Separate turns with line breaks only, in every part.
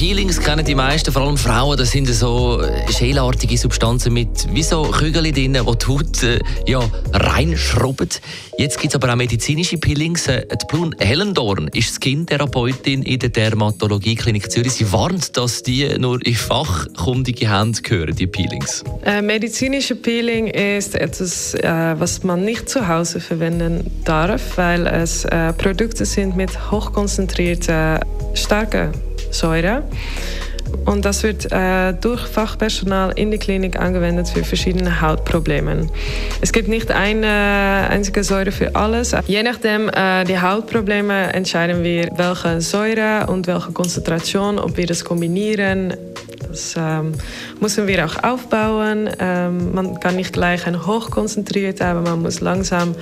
Peelings kennen die meisten, vor allem Frauen. Das sind so schelartige Substanzen mit wie so Kügeln drin, die die Haut äh, ja, reinschrubben. Jetzt gibt es aber auch medizinische Peelings. Äh, die Blun Hellendorn ist Skin-Therapeutin in der Dermatologie-Klinik Zürich. Sie warnt, dass die nur in fachkundige Hände gehören, die Peelings.
Äh, medizinische Peeling ist etwas, äh, was man nicht zu Hause verwenden darf, weil es äh, Produkte sind mit hochkonzentrierte, starke Säure. Und das wird äh, durch Fachpersonal in der Klinik angewendet für verschiedene Hautprobleme. Es gibt nicht eine einzige Säure für alles. Je nachdem äh, die Hautprobleme entscheiden wir, welche Säure und welche Konzentration, ob wir das kombinieren. Das ähm, müssen wir auch aufbauen. Ähm, man kann nicht gleich ein hochkonzentriert, aber man muss langsam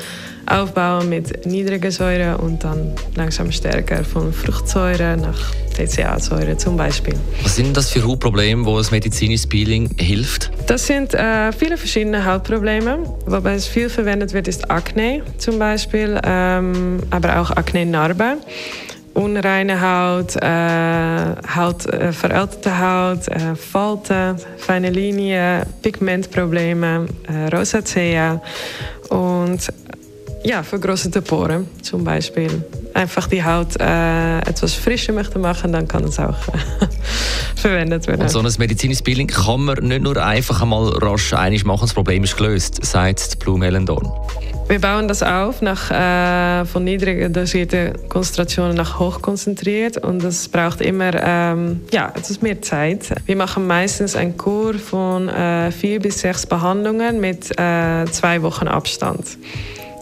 aufbauen mit niedriger Säure und dann langsam stärker von Fruchtsäure nach TCA-Säure zum Beispiel.
Was sind das für Hautprobleme, wo das medizinische Peeling hilft?
Das sind äh, viele verschiedene Hautprobleme. Wobei es viel verwendet wird, ist Akne zum Beispiel, ähm, aber auch Akne-Narbe unreine Haut, äh, Haut äh, verälterte Haut, äh, Falten, feine Linien, Pigmentprobleme, Rosacea und ja, vergrößerte Poren zum Beispiel. Einfach die Haut äh, etwas frischer möchte machen, dann kann es auch verwendet werden.
Und so ein medizinisches Peeling kann man nicht nur einfach einmal rasch einig machen, das Problem ist gelöst, sagt Blum Hellendorn.
Wir bauen das auf nach, äh, von niedrig dosierten Konzentrationen nach hochkonzentriert und das braucht immer ähm, ja, etwas mehr Zeit. Wir machen meistens einen Kur von äh, vier bis sechs Behandlungen mit äh, zwei Wochen Abstand,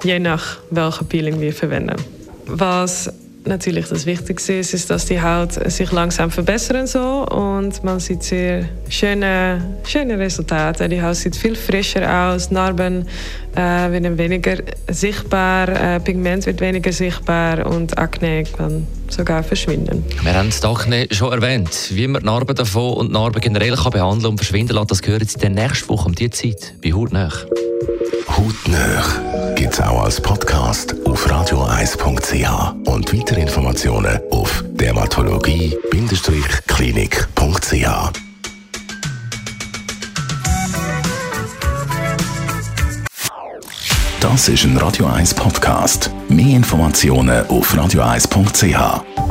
je nach welcher Peeling wir verwenden. Was natürlich das Wichtigste ist, ist, dass die Haut sich langsam verbessern soll und man sieht sehr schöne, schöne Resultate. Die Haut sieht viel frischer aus, Narben äh, werden weniger sichtbar, äh, Pigment wird weniger sichtbar und Akne kann sogar verschwinden.
Wir haben das Akne schon erwähnt. Wie man die Narben davon und Narben generell kann behandeln und verschwinden lassen, das gehört jetzt in der nächsten Woche um diese Zeit bei Hautnöch.
Hautnöch gibt es auch als Podcast auf radioeis.ch und weitere Informationen auf dermatologie-klinik.ch. Das ist ein Radio 1 Podcast. Mehr Informationen auf radioeis.ch.